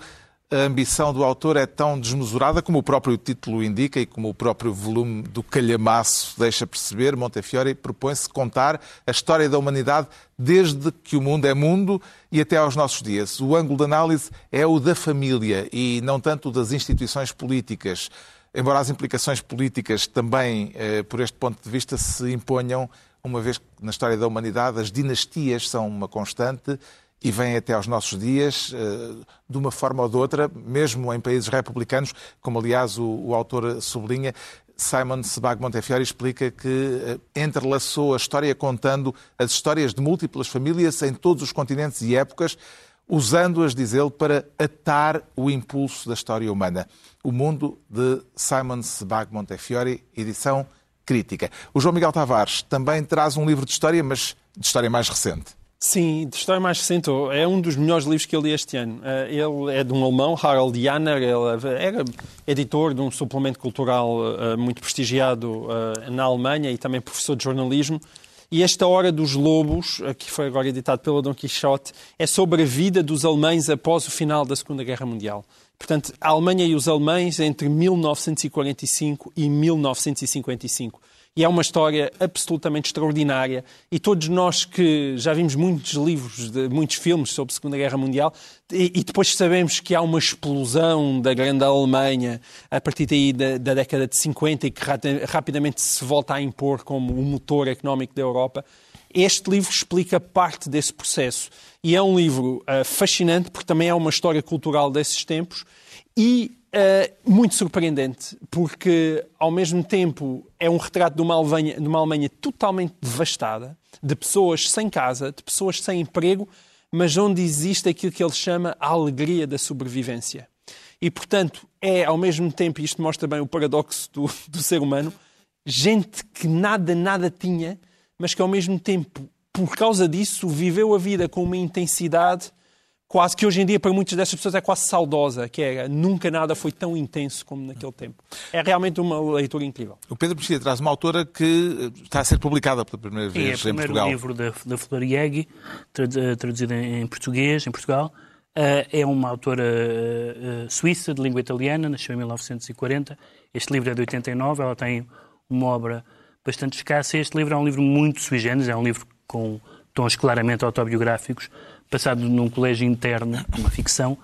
a ambição do autor é tão desmesurada como o próprio título indica e como o próprio volume do calhamaço deixa perceber. Montefiore propõe-se contar a história da humanidade desde que o mundo é mundo e até aos nossos dias. O ângulo de análise é o da família e não tanto das instituições políticas embora as implicações políticas também, eh, por este ponto de vista, se imponham, uma vez que na história da humanidade as dinastias são uma constante e vêm até aos nossos dias, eh, de uma forma ou de outra, mesmo em países republicanos, como aliás o, o autor sublinha, Simon Sebag Montefiore explica que eh, entrelaçou a história contando as histórias de múltiplas famílias em todos os continentes e épocas, usando-as, diz ele, para atar o impulso da história humana. O Mundo de Simon Sebag Montefiore, edição crítica. O João Miguel Tavares também traz um livro de história, mas de história mais recente. Sim, de história mais recente. É um dos melhores livros que eu li este ano. Eh, Ele é de um alemão, Harald Janner. Ele era editor de um suplemento cultural eh, muito prestigiado eh, na Alemanha e também professor de jornalismo. E esta Hora dos Lobos, que foi agora editado pela Dom Quixote, é sobre a vida dos alemães após o final da Segunda Guerra Mundial. Portanto, a Alemanha e os alemães entre 1945 e 1955. E é uma história absolutamente extraordinária. E todos nós que já vimos muitos livros, de, muitos filmes sobre a Segunda Guerra Mundial, e, e, depois sabemos que há uma explosão da grande Alemanha a partir daí da, da década de 50 e que rapidamente se volta a impor como o motor económico da Europa. Este livro explica parte desse processo. E é um livro uh, fascinante, porque também é uma história cultural desses tempos e uh, muito surpreendente, porque ao mesmo tempo é um retrato de uma, Alemanha, de uma Alemanha totalmente devastada, de pessoas sem casa, de pessoas sem emprego, mas onde existe aquilo que ele chama a alegria da sobrevivência. E, portanto, é ao mesmo tempo, e isto mostra bem o paradoxo do, do ser humano, gente que nada, nada tinha, mas que ao mesmo tempo, por causa disso, viveu a vida com uma intensidade quase que hoje em dia para muitas dessas pessoas é quase saudosa, que é nunca nada foi tão intenso como naquele tempo. É realmente uma leitura incrível. O Pedro Mexia traz uma autora que está a ser publicada pela primeira vez é, em Portugal. É o livro da, da Flor Iegui, traduzido em português, em Portugal. É uma autora suíça, de língua italiana, nasceu em 1940. Este livro é de 89, ela tem uma obra bastante escassa. Este livro é um livro muito sui generis, é um livro com tons claramente autobiográficos, passado num colégio interno, uma ficção,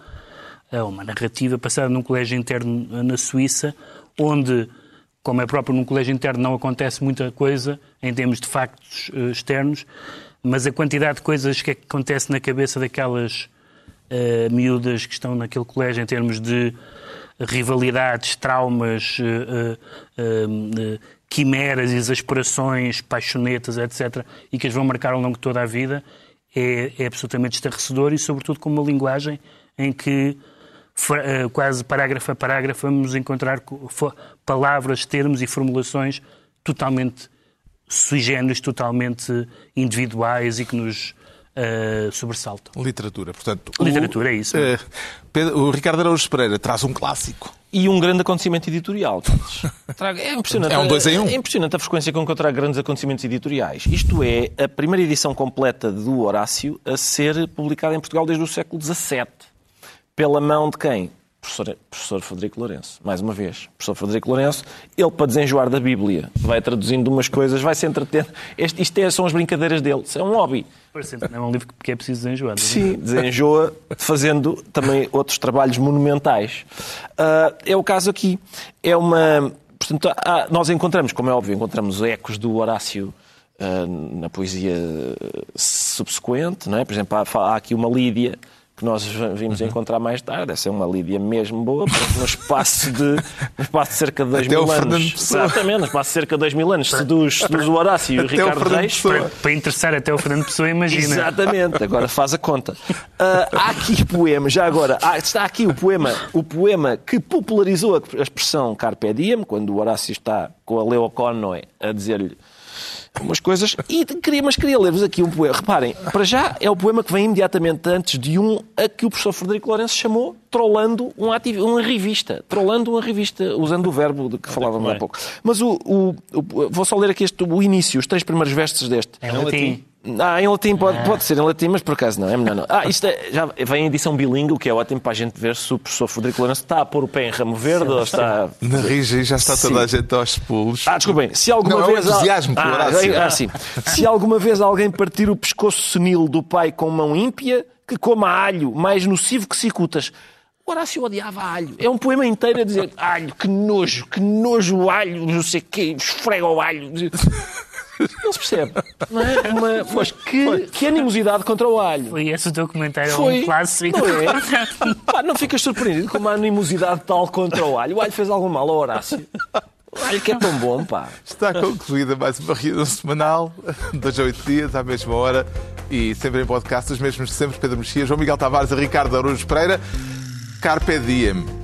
uma narrativa, passada num colégio interno na Suíça, onde, como é próprio num colégio interno, não acontece muita coisa em termos de factos externos, mas a quantidade de coisas que acontece na cabeça daquelas uh, miúdas que estão naquele colégio em termos de rivalidades, traumas, uh, uh, quimeras, exasperações, paixonetas, etc., e que as vão marcar ao longo de toda a vida, é, é absolutamente estarrecedor e, sobretudo, com uma linguagem em que, quase parágrafo a parágrafo, vamos encontrar palavras, termos e formulações totalmente sui generis, totalmente individuais e que nos Uh, sobressaltam. Literatura, portanto. Literatura, o, é isso. Uh, Pedro, o Ricardo Araújo Pereira traz um clássico. E um grande acontecimento editorial. É impressionante. É um dois em um. É impressionante a frequência com que eu trago grandes acontecimentos editoriais. Isto é a primeira edição completa do Horácio a ser publicada em Portugal desde o século XVII. Pela mão de quem? Professor, professor Frederico Lourenço, mais uma vez. Professor Frederico Lourenço, ele para desenjoar da Bíblia vai traduzindo umas coisas, vai se entretendo. Este, isto é, são as brincadeiras dele, isso é um hobby. É um livro que é preciso desenjoar. Sim, desenjoa fazendo também outros trabalhos monumentais. Uh, é o caso aqui. É uma. Portanto, há, nós encontramos, como é óbvio, encontramos ecos do Horácio uh, na poesia subsequente, não é? Por exemplo, há, há aqui uma Lídia que nós vimos a encontrar mais tarde. Essa é uma Lídia mesmo boa, porque no espaço de, no espaço de cerca de dois Até o mil Fernando anos. Exatamente, no espaço de cerca de dois mil anos, seduz, seduz o Horácio e o Até o Ricardo Fernando Reis. Para, para interessar até o Fernando Pessoa, imagina. Exatamente, agora faz a conta. Ah, há aqui poema, já agora, há- está aqui o poema, o poema que popularizou a a expressão Carpe Diem, quando o Horácio está com a Leo Connoy a dizer-lhe umas coisas, e queria, mas queria ler-vos aqui um poema. Reparem, para já é o poema que vem imediatamente antes de um a que o professor Frederico Lourenço chamou trollando um ativi- uma revista. Trollando uma revista, usando o verbo de que falávamos há pouco. Mas o, o- o- vou só ler aqui este, o início, os três primeiros versos deste. Em latim. Ah, em latim pode, pode ser em latim, mas por acaso não, é melhor não. Ah, isto é- já vem em edição bilingue, o que é ótimo para a gente ver se o professor Frederico Lourenço está a pôr o pé em ramo verde ou está. Na Rija já está toda Sim. a gente aos pulos. Ah, desculpem, se alguma Não, é o vez. entusiasmo pelo ah, Horácio. ah, sim. Se alguma vez alguém partir o pescoço senil do pai com mão ímpia, que coma alho mais nocivo que cicutas. O Horácio odiava alho. É um poema inteiro a dizer alho, que nojo, que nojo o alho, não sei o quê, esfrega o alho. Não se percebe. Não é? Uma, mas que, que animosidade contra o alho. Foi esse o teu comentário, Foi. um clássico. Não é? Pá, não ficas surpreendido com uma animosidade tal contra o alho. O alho fez algum mal ao Horácio. O alho que é tão bom, pá. Está concluída mais uma reunião semanal, dois a oito dias, à mesma hora, e sempre em podcast, os mesmos de sempre, Pedro Mexia, João Miguel Tavares e Ricardo Araújo Pereira. Carpe Diem.